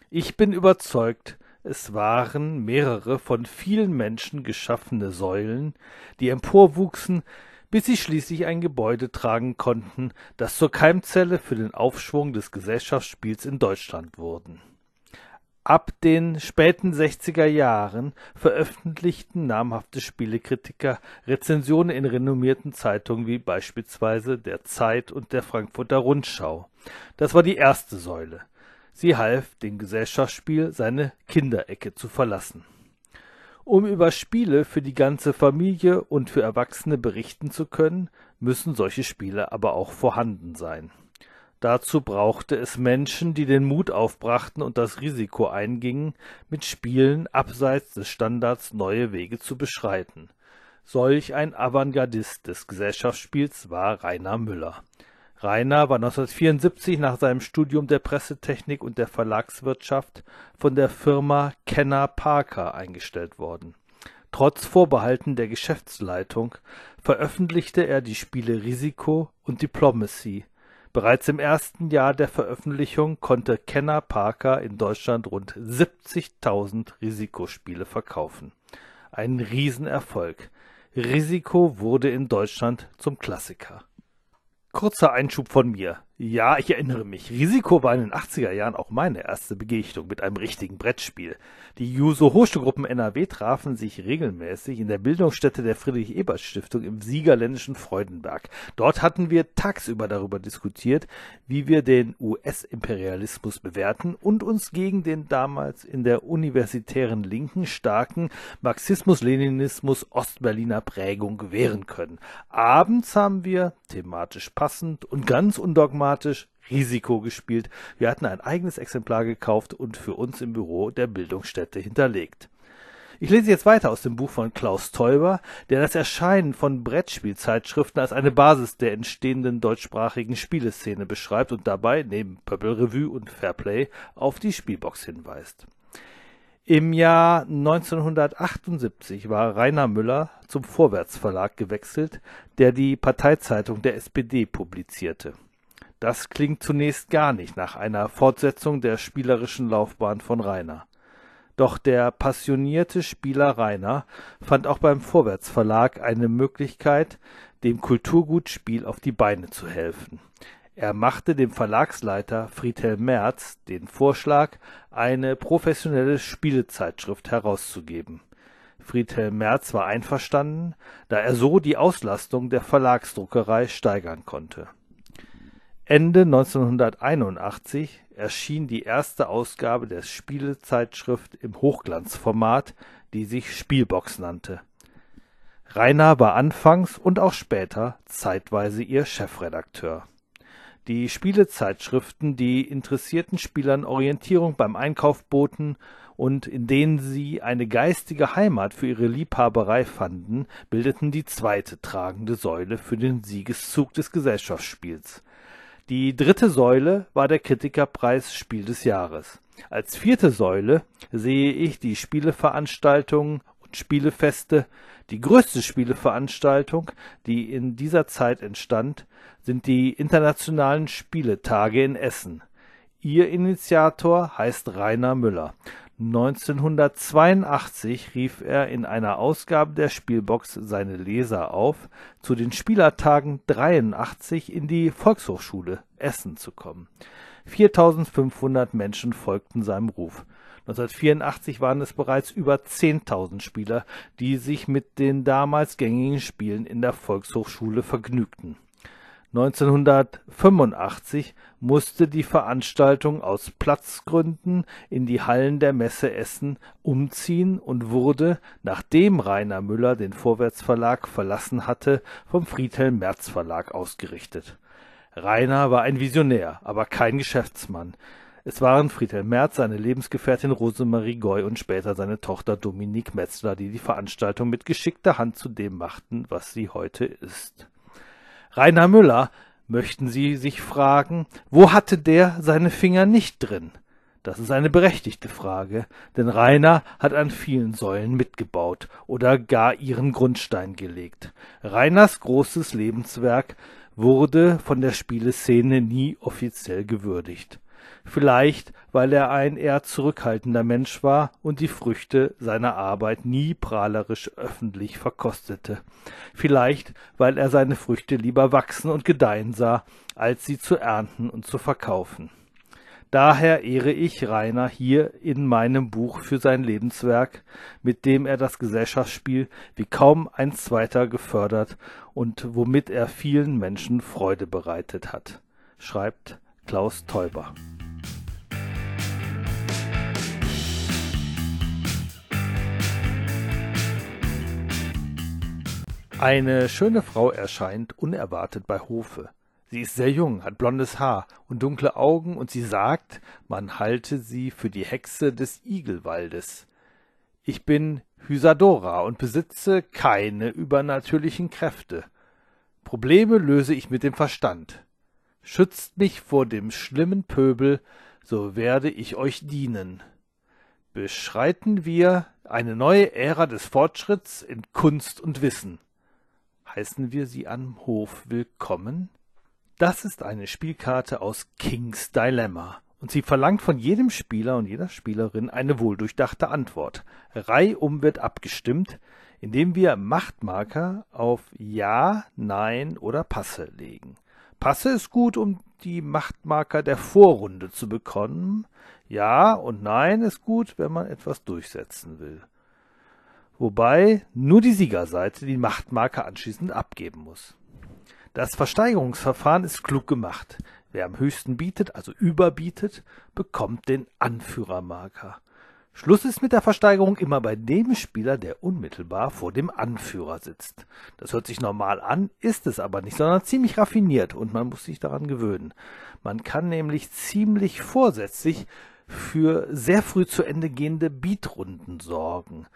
Ich bin überzeugt, es waren mehrere von vielen Menschen geschaffene Säulen, die emporwuchsen, bis sie schließlich ein Gebäude tragen konnten, das zur Keimzelle für den Aufschwung des Gesellschaftsspiels in Deutschland wurden. Ab den späten 60er Jahren veröffentlichten namhafte Spielekritiker Rezensionen in renommierten Zeitungen wie beispielsweise der Zeit und der Frankfurter Rundschau. Das war die erste Säule. Sie half dem Gesellschaftsspiel seine Kinderecke zu verlassen. Um über Spiele für die ganze Familie und für Erwachsene berichten zu können, müssen solche Spiele aber auch vorhanden sein. Dazu brauchte es Menschen, die den Mut aufbrachten und das Risiko eingingen, mit Spielen abseits des Standards neue Wege zu beschreiten. Solch ein Avantgardist des Gesellschaftsspiels war Rainer Müller Rainer war 1974 nach seinem Studium der Pressetechnik und der Verlagswirtschaft von der Firma Kenner Parker eingestellt worden. Trotz Vorbehalten der Geschäftsleitung veröffentlichte er die Spiele Risiko und Diplomacy. Bereits im ersten Jahr der Veröffentlichung konnte Kenner Parker in Deutschland rund 70.000 Risikospiele verkaufen. Ein Riesenerfolg. Risiko wurde in Deutschland zum Klassiker Kurzer Einschub von mir. Ja, ich erinnere mich. Risiko war in den 80er Jahren auch meine erste Begegnung mit einem richtigen Brettspiel. Die Juso Hochschulgruppen NRW trafen sich regelmäßig in der Bildungsstätte der Friedrich-Ebert-Stiftung im siegerländischen Freudenberg. Dort hatten wir tagsüber darüber diskutiert, wie wir den US-Imperialismus bewerten und uns gegen den damals in der universitären Linken starken Marxismus-Leninismus Ostberliner Prägung wehren können. Abends haben wir, thematisch passend und ganz undogmatisch, systematisch Risiko gespielt. Wir hatten ein eigenes Exemplar gekauft und für uns im Büro der Bildungsstätte hinterlegt. Ich lese jetzt weiter aus dem Buch von Klaus Teuber, der das Erscheinen von Brettspielzeitschriften als eine Basis der entstehenden deutschsprachigen Spieleszene beschreibt und dabei, neben Pöppel Revue und Fairplay, auf die Spielbox hinweist. Im Jahr 1978 war Rainer Müller zum Vorwärts Verlag gewechselt, der die Parteizeitung der SPD publizierte. Das klingt zunächst gar nicht nach einer Fortsetzung der spielerischen Laufbahn von Rainer. Doch der passionierte Spieler Rainer fand auch beim Vorwärts Verlag eine Möglichkeit, dem Kulturgut Spiel auf die Beine zu helfen. Er machte dem Verlagsleiter Friedhelm Merz den Vorschlag, eine professionelle Spielezeitschrift herauszugeben. Friedhelm Merz war einverstanden, da er so die Auslastung der Verlagsdruckerei steigern konnte Ende 1981 erschien die erste Ausgabe der Spielezeitschrift im Hochglanzformat, die sich Spielbox nannte. Rainer war anfangs und auch später zeitweise ihr Chefredakteur. Die Spielezeitschriften, die interessierten Spielern Orientierung beim Einkauf boten und in denen sie eine geistige Heimat für ihre Liebhaberei fanden, bildeten die zweite tragende Säule für den Siegeszug des Gesellschaftsspiels die dritte Säule war der Kritikerpreis Spiel des Jahres. Als vierte Säule sehe ich die Spieleveranstaltungen und Spielefeste. Die größte Spieleveranstaltung, die in dieser Zeit entstand, sind die Internationalen Spieletage in Essen. Ihr Initiator heißt Rainer Müller 1982 rief er in einer Ausgabe der Spielbox seine Leser auf, zu den Spielertagen 83 in die Volkshochschule Essen zu kommen. 4500 Menschen folgten seinem Ruf. 1984 waren es bereits über 10.000 Spieler, die sich mit den damals gängigen Spielen in der Volkshochschule vergnügten 1985 musste die Veranstaltung aus Platzgründen in die Hallen der Messe Essen umziehen und wurde, nachdem Rainer Müller den Vorwärtsverlag verlassen hatte, vom Friedhelm Merz Verlag ausgerichtet. Rainer war ein Visionär, aber kein Geschäftsmann. Es waren Friedhelm Merz, seine Lebensgefährtin Rosemarie Goy und später seine Tochter Dominique Metzler, die die Veranstaltung mit geschickter Hand zu dem machten, was sie heute ist Rainer Müller, möchten Sie sich fragen, wo hatte der seine Finger nicht drin? Das ist eine berechtigte Frage, denn Rainer hat an vielen Säulen mitgebaut oder gar ihren Grundstein gelegt. Rainers großes Lebenswerk wurde von der Spieleszene nie offiziell gewürdigt vielleicht weil er ein eher zurückhaltender Mensch war und die Früchte seiner Arbeit nie prahlerisch öffentlich verkostete, vielleicht weil er seine Früchte lieber wachsen und gedeihen sah, als sie zu ernten und zu verkaufen. Daher ehre ich Rainer hier in meinem Buch für sein Lebenswerk, mit dem er das Gesellschaftsspiel wie kaum ein zweiter gefördert und womit er vielen Menschen Freude bereitet hat, schreibt Klaus Teuber. Eine schöne Frau erscheint unerwartet bei Hofe. Sie ist sehr jung, hat blondes Haar und dunkle Augen, und sie sagt, man halte sie für die Hexe des Igelwaldes. Ich bin Hysadora und besitze keine übernatürlichen Kräfte. Probleme löse ich mit dem Verstand. Schützt mich vor dem schlimmen Pöbel, so werde ich euch dienen. Beschreiten wir eine neue Ära des Fortschritts in Kunst und Wissen heißen wir Sie am Hof willkommen? Das ist eine Spielkarte aus King's Dilemma und sie verlangt von jedem Spieler und jeder Spielerin eine wohldurchdachte Antwort. Reihum wird abgestimmt, indem wir Machtmarker auf Ja, Nein oder Passe legen. Passe ist gut, um die Machtmarker der Vorrunde zu bekommen. Ja und Nein ist gut, wenn man etwas durchsetzen will. Wobei nur die Siegerseite die Machtmarker anschließend abgeben muss. Das Versteigerungsverfahren ist klug gemacht. Wer am höchsten bietet, also überbietet, bekommt den Anführermarker. Schluss ist mit der Versteigerung immer bei dem Spieler, der unmittelbar vor dem Anführer sitzt. Das hört sich normal an, ist es aber nicht, sondern ziemlich raffiniert und man muss sich daran gewöhnen. Man kann nämlich ziemlich vorsätzlich für sehr früh zu Ende gehende Beatrunden sorgen.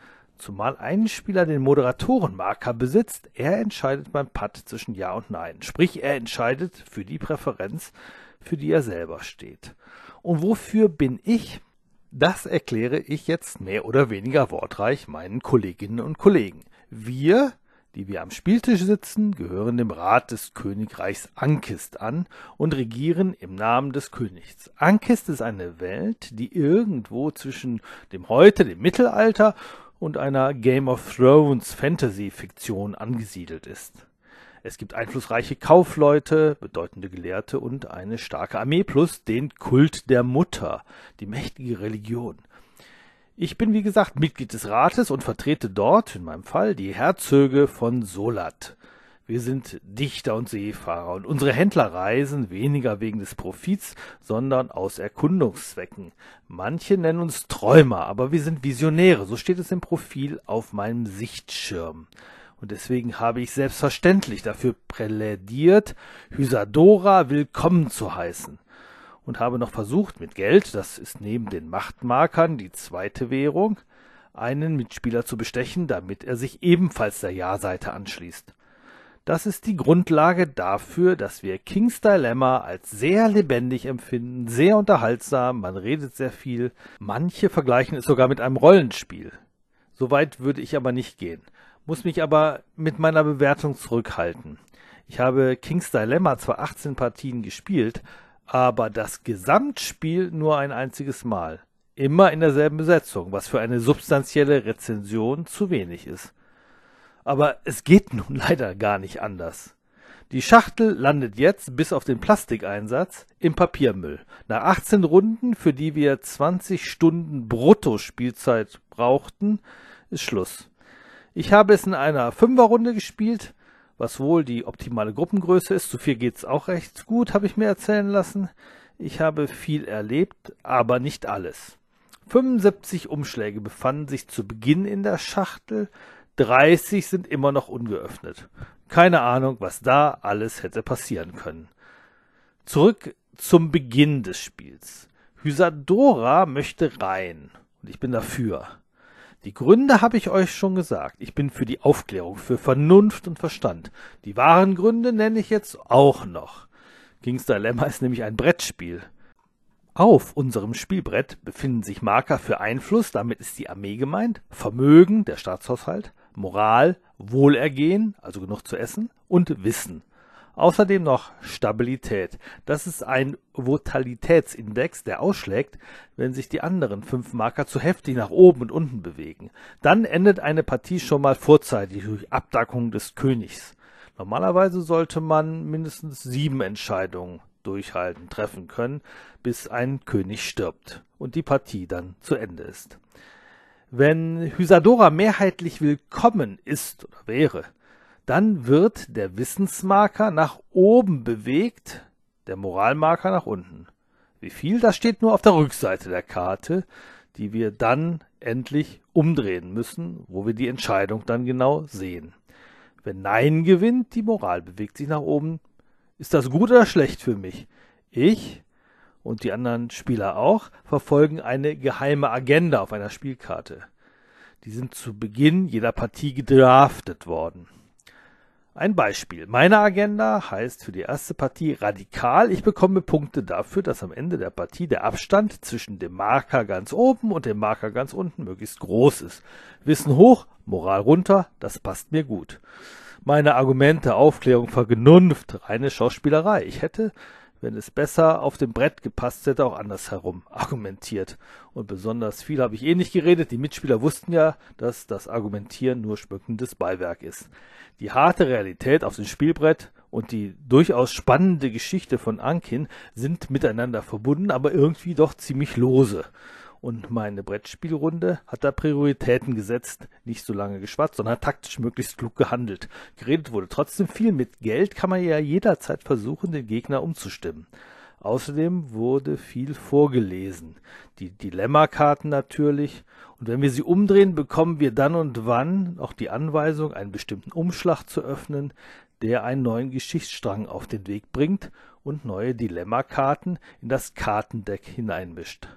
Zumal ein Spieler den Moderatorenmarker besitzt, er entscheidet beim Putt zwischen Ja und Nein. Sprich, er entscheidet für die Präferenz, für die er selber steht. Und wofür bin ich? Das erkläre ich jetzt mehr oder weniger wortreich meinen Kolleginnen und Kollegen. Wir, die wir am Spieltisch sitzen, gehören dem Rat des Königreichs Ankist an und regieren im Namen des Königs. Ankist ist eine Welt, die irgendwo zwischen dem Heute, dem Mittelalter und einer Game of Thrones Fantasy-Fiktion angesiedelt ist. Es gibt einflussreiche Kaufleute, bedeutende Gelehrte und eine starke Armee plus den Kult der Mutter, die mächtige Religion. Ich bin wie gesagt Mitglied des Rates und vertrete dort, in meinem Fall, die Herzöge von Solat. Wir sind Dichter und Seefahrer und unsere Händler reisen weniger wegen des Profits, sondern aus Erkundungszwecken. Manche nennen uns Träumer, aber wir sind Visionäre, so steht es im Profil auf meinem Sichtschirm. Und deswegen habe ich selbstverständlich dafür prälädiert, Hysadora willkommen zu heißen. Und habe noch versucht, mit Geld, das ist neben den Machtmarkern die zweite Währung, einen Mitspieler zu bestechen, damit er sich ebenfalls der Ja-Seite anschließt. Das ist die Grundlage dafür, dass wir King's Dilemma als sehr lebendig empfinden, sehr unterhaltsam, man redet sehr viel. Manche vergleichen es sogar mit einem Rollenspiel. Soweit würde ich aber nicht gehen muss mich aber mit meiner Bewertung zurückhalten. Ich habe King's Dilemma zwar 18 Partien gespielt, aber das Gesamtspiel nur ein einziges Mal. Immer in derselben Besetzung, was für eine substanzielle Rezension zu wenig ist. Aber es geht nun leider gar nicht anders. Die Schachtel landet jetzt, bis auf den Plastikeinsatz, im Papiermüll. Nach 18 Runden, für die wir 20 Stunden Brutto-Spielzeit brauchten, ist Schluss. Ich habe es in einer Fünferrunde gespielt, was wohl die optimale Gruppengröße ist. Zu vier geht's auch recht gut, habe ich mir erzählen lassen. Ich habe viel erlebt, aber nicht alles. 75 Umschläge befanden sich zu Beginn in der Schachtel, 30 sind immer noch ungeöffnet. Keine Ahnung, was da alles hätte passieren können. Zurück zum Beginn des Spiels. Hysadora möchte rein und ich bin dafür. Die Gründe habe ich euch schon gesagt. Ich bin für die Aufklärung, für Vernunft und Verstand. Die wahren Gründe nenne ich jetzt auch noch. King's Dilemma ist nämlich ein Brettspiel. Auf unserem Spielbrett befinden sich Marker für Einfluss, damit ist die Armee gemeint, Vermögen, der Staatshaushalt, Moral, Wohlergehen, also genug zu essen, und Wissen. Außerdem noch Stabilität. Das ist ein Votalitätsindex, der ausschlägt, wenn sich die anderen fünf Marker zu heftig nach oben und unten bewegen. Dann endet eine Partie schon mal vorzeitig durch Abdackung des Königs. Normalerweise sollte man mindestens sieben Entscheidungen durchhalten, treffen können, bis ein König stirbt und die Partie dann zu Ende ist. Wenn Hysadora mehrheitlich willkommen ist oder wäre, dann wird der Wissensmarker nach oben bewegt, der Moralmarker nach unten. Wie viel, das steht nur auf der Rückseite der Karte, die wir dann endlich umdrehen müssen, wo wir die Entscheidung dann genau sehen. Wenn Nein gewinnt, die Moral bewegt sich nach oben, ist das gut oder schlecht für mich? Ich und die anderen Spieler auch verfolgen eine geheime Agenda auf einer Spielkarte. Die sind zu Beginn jeder Partie gedraftet worden. Ein Beispiel. Meine Agenda heißt für die erste Partie radikal. Ich bekomme Punkte dafür, dass am Ende der Partie der Abstand zwischen dem Marker ganz oben und dem Marker ganz unten möglichst groß ist. Wissen hoch, Moral runter, das passt mir gut. Meine Argumente, Aufklärung, Vernunft, reine Schauspielerei. Ich hätte wenn es besser auf dem Brett gepasst hätte, auch andersherum argumentiert. Und besonders viel habe ich eh nicht geredet. Die Mitspieler wussten ja, dass das Argumentieren nur schmückendes Beiwerk ist. Die harte Realität auf dem Spielbrett und die durchaus spannende Geschichte von Ankin sind miteinander verbunden, aber irgendwie doch ziemlich lose. Und meine Brettspielrunde hat da Prioritäten gesetzt, nicht so lange geschwatzt, sondern taktisch möglichst klug gehandelt. Geredet wurde trotzdem viel. Mit Geld kann man ja jederzeit versuchen, den Gegner umzustimmen. Außerdem wurde viel vorgelesen. Die Dilemmakarten natürlich. Und wenn wir sie umdrehen, bekommen wir dann und wann auch die Anweisung, einen bestimmten Umschlag zu öffnen, der einen neuen Geschichtsstrang auf den Weg bringt und neue Dilemmakarten in das Kartendeck hineinmischt.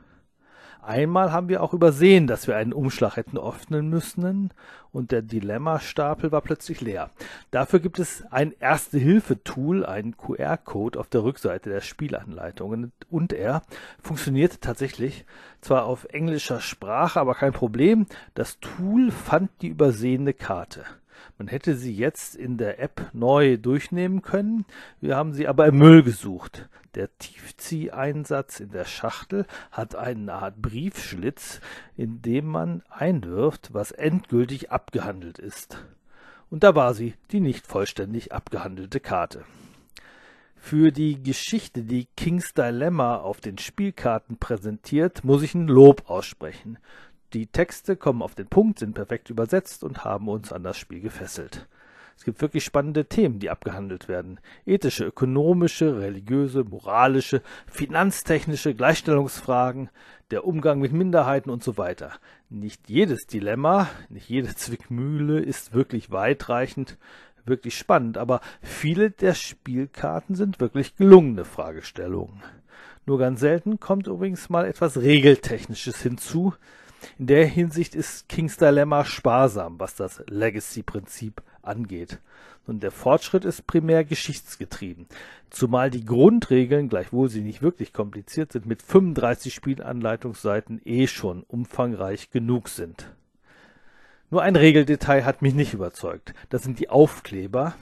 Einmal haben wir auch übersehen, dass wir einen Umschlag hätten öffnen müssen und der Dilemma-Stapel war plötzlich leer. Dafür gibt es ein Erste-Hilfe-Tool, einen QR-Code auf der Rückseite der Spielanleitung und er funktioniert tatsächlich zwar auf englischer Sprache, aber kein Problem. Das Tool fand die übersehene Karte. Man hätte sie jetzt in der App neu durchnehmen können. Wir haben sie aber im Müll gesucht. Der Tiefzieheinsatz in der Schachtel hat eine Art Briefschlitz, in dem man einwirft, was endgültig abgehandelt ist. Und da war sie, die nicht vollständig abgehandelte Karte. Für die Geschichte, die King's Dilemma auf den Spielkarten präsentiert, muss ich ein Lob aussprechen. Die Texte kommen auf den Punkt, sind perfekt übersetzt und haben uns an das Spiel gefesselt. Es gibt wirklich spannende Themen, die abgehandelt werden. Ethische, ökonomische, religiöse, moralische, finanztechnische, Gleichstellungsfragen, der Umgang mit Minderheiten und so weiter. Nicht jedes Dilemma, nicht jede Zwickmühle ist wirklich weitreichend, wirklich spannend, aber viele der Spielkarten sind wirklich gelungene Fragestellungen. Nur ganz selten kommt übrigens mal etwas Regeltechnisches hinzu, in der Hinsicht ist King's Dilemma sparsam, was das Legacy-Prinzip angeht. Und der Fortschritt ist primär geschichtsgetrieben, zumal die Grundregeln, gleichwohl sie nicht wirklich kompliziert sind, mit 35 Spielanleitungsseiten eh schon umfangreich genug sind. Nur ein Regeldetail hat mich nicht überzeugt. Das sind die Aufkleber,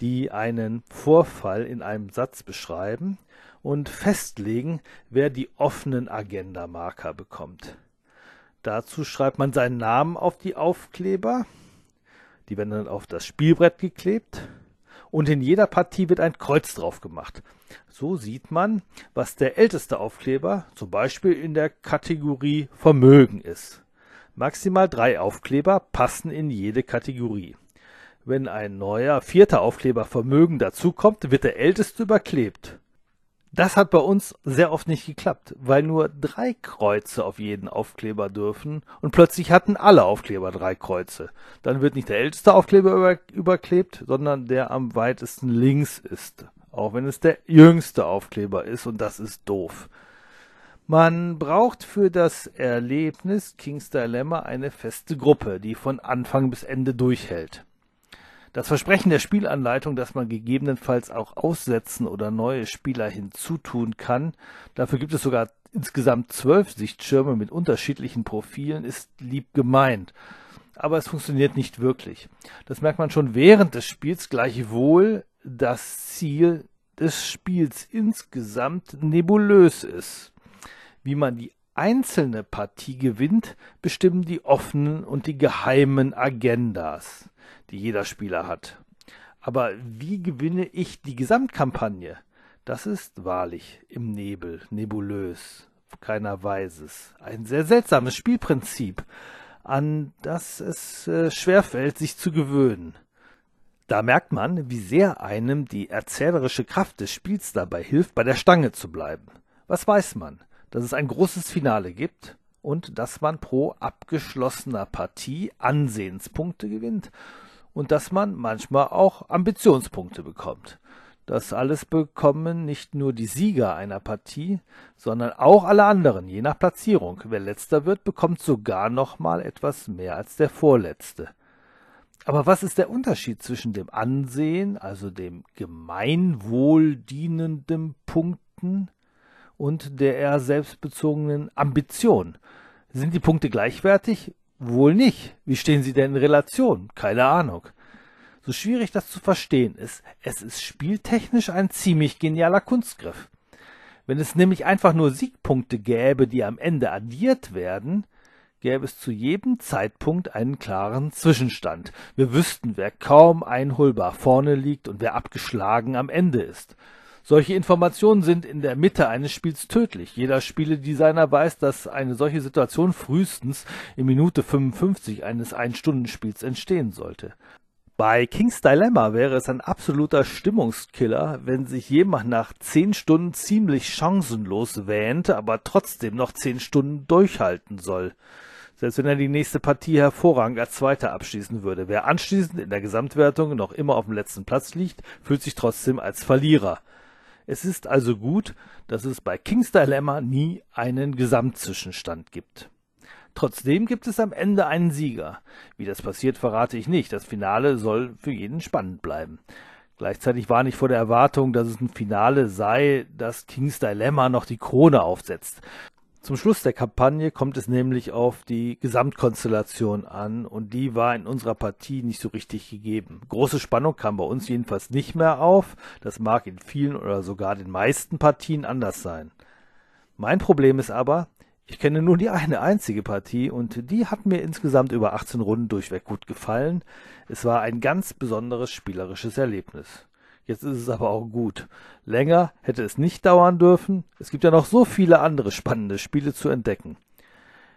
die einen Vorfall in einem Satz beschreiben und festlegen, wer die offenen Agenda-Marker bekommt. Dazu schreibt man seinen Namen auf die Aufkleber. Die werden dann auf das Spielbrett geklebt. Und in jeder Partie wird ein Kreuz drauf gemacht. So sieht man, was der älteste Aufkleber zum Beispiel in der Kategorie Vermögen ist. Maximal drei Aufkleber passen in jede Kategorie. Wenn ein neuer vierter Aufkleber Vermögen dazukommt, wird der älteste überklebt. Das hat bei uns sehr oft nicht geklappt, weil nur drei Kreuze auf jeden Aufkleber dürfen und plötzlich hatten alle Aufkleber drei Kreuze. Dann wird nicht der älteste Aufkleber über, überklebt, sondern der am weitesten links ist. Auch wenn es der jüngste Aufkleber ist und das ist doof. Man braucht für das Erlebnis King's Dilemma eine feste Gruppe, die von Anfang bis Ende durchhält. Das Versprechen der Spielanleitung, dass man gegebenenfalls auch aussetzen oder neue Spieler hinzutun kann, dafür gibt es sogar insgesamt zwölf Sichtschirme mit unterschiedlichen Profilen, ist lieb gemeint. Aber es funktioniert nicht wirklich. Das merkt man schon während des Spiels, gleichwohl das Ziel des Spiels insgesamt nebulös ist. Wie man die einzelne Partie gewinnt, bestimmen die offenen und die geheimen Agendas die jeder Spieler hat. Aber wie gewinne ich die Gesamtkampagne? Das ist wahrlich im Nebel, nebulös, keiner weiß es. Ein sehr seltsames Spielprinzip, an das es äh, schwerfällt, sich zu gewöhnen. Da merkt man, wie sehr einem die erzählerische Kraft des Spiels dabei hilft, bei der Stange zu bleiben. Was weiß man? Dass es ein großes Finale gibt und dass man pro abgeschlossener Partie Ansehenspunkte gewinnt und dass man manchmal auch Ambitionspunkte bekommt. Das alles bekommen nicht nur die Sieger einer Partie, sondern auch alle anderen, je nach Platzierung. Wer letzter wird, bekommt sogar noch mal etwas mehr als der vorletzte. Aber was ist der Unterschied zwischen dem Ansehen, also dem Gemeinwohl dienenden Punkten, und der eher selbstbezogenen Ambition? Sind die Punkte gleichwertig Wohl nicht. Wie stehen sie denn in Relation? Keine Ahnung. So schwierig das zu verstehen ist, es ist spieltechnisch ein ziemlich genialer Kunstgriff. Wenn es nämlich einfach nur Siegpunkte gäbe, die am Ende addiert werden, gäbe es zu jedem Zeitpunkt einen klaren Zwischenstand. Wir wüssten, wer kaum einholbar vorne liegt und wer abgeschlagen am Ende ist. Solche Informationen sind in der Mitte eines Spiels tödlich. Jeder Spieledesigner weiß, dass eine solche Situation frühestens in Minute 55 eines Ein-Stunden-Spiels entstehen sollte. Bei King's Dilemma wäre es ein absoluter Stimmungskiller, wenn sich jemand nach zehn Stunden ziemlich chancenlos wähnt, aber trotzdem noch zehn Stunden durchhalten soll. Selbst wenn er die nächste Partie hervorragend als Zweiter abschließen würde. Wer anschließend in der Gesamtwertung noch immer auf dem letzten Platz liegt, fühlt sich trotzdem als Verlierer. Es ist also gut, dass es bei King's Dilemma nie einen Gesamtzwischenstand gibt. Trotzdem gibt es am Ende einen Sieger. Wie das passiert, verrate ich nicht. Das Finale soll für jeden spannend bleiben. Gleichzeitig war nicht vor der Erwartung, dass es ein Finale sei, das King's Dilemma noch die Krone aufsetzt. Zum Schluss der Kampagne kommt es nämlich auf die Gesamtkonstellation an und die war in unserer Partie nicht so richtig gegeben. Große Spannung kam bei uns jedenfalls nicht mehr auf. Das mag in vielen oder sogar den meisten Partien anders sein. Mein Problem ist aber, ich kenne nur die eine einzige Partie und die hat mir insgesamt über 18 Runden durchweg gut gefallen. Es war ein ganz besonderes spielerisches Erlebnis. Jetzt ist es aber auch gut. Länger hätte es nicht dauern dürfen. Es gibt ja noch so viele andere spannende Spiele zu entdecken.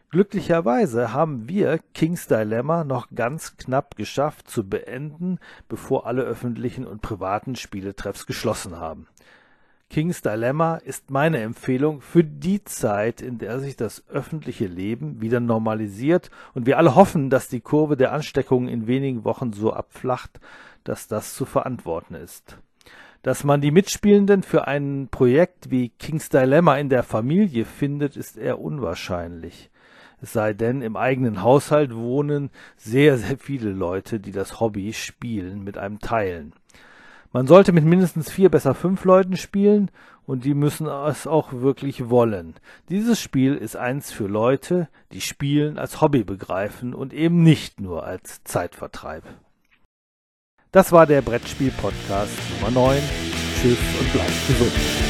Glücklicherweise haben wir King's Dilemma noch ganz knapp geschafft zu beenden, bevor alle öffentlichen und privaten Spieletreffs geschlossen haben. King's Dilemma ist meine Empfehlung für die Zeit, in der sich das öffentliche Leben wieder normalisiert und wir alle hoffen, dass die Kurve der Ansteckungen in wenigen Wochen so abflacht, dass das zu verantworten ist. Dass man die Mitspielenden für ein Projekt wie King's Dilemma in der Familie findet, ist eher unwahrscheinlich. Es sei denn, im eigenen Haushalt wohnen sehr, sehr viele Leute, die das Hobby Spielen mit einem teilen. Man sollte mit mindestens vier, besser fünf Leuten spielen und die müssen es auch wirklich wollen. Dieses Spiel ist eins für Leute, die Spielen als Hobby begreifen und eben nicht nur als Zeitvertreib. Das war der Brettspiel-Podcast Nummer 9. Tschüss und bleibt gesund.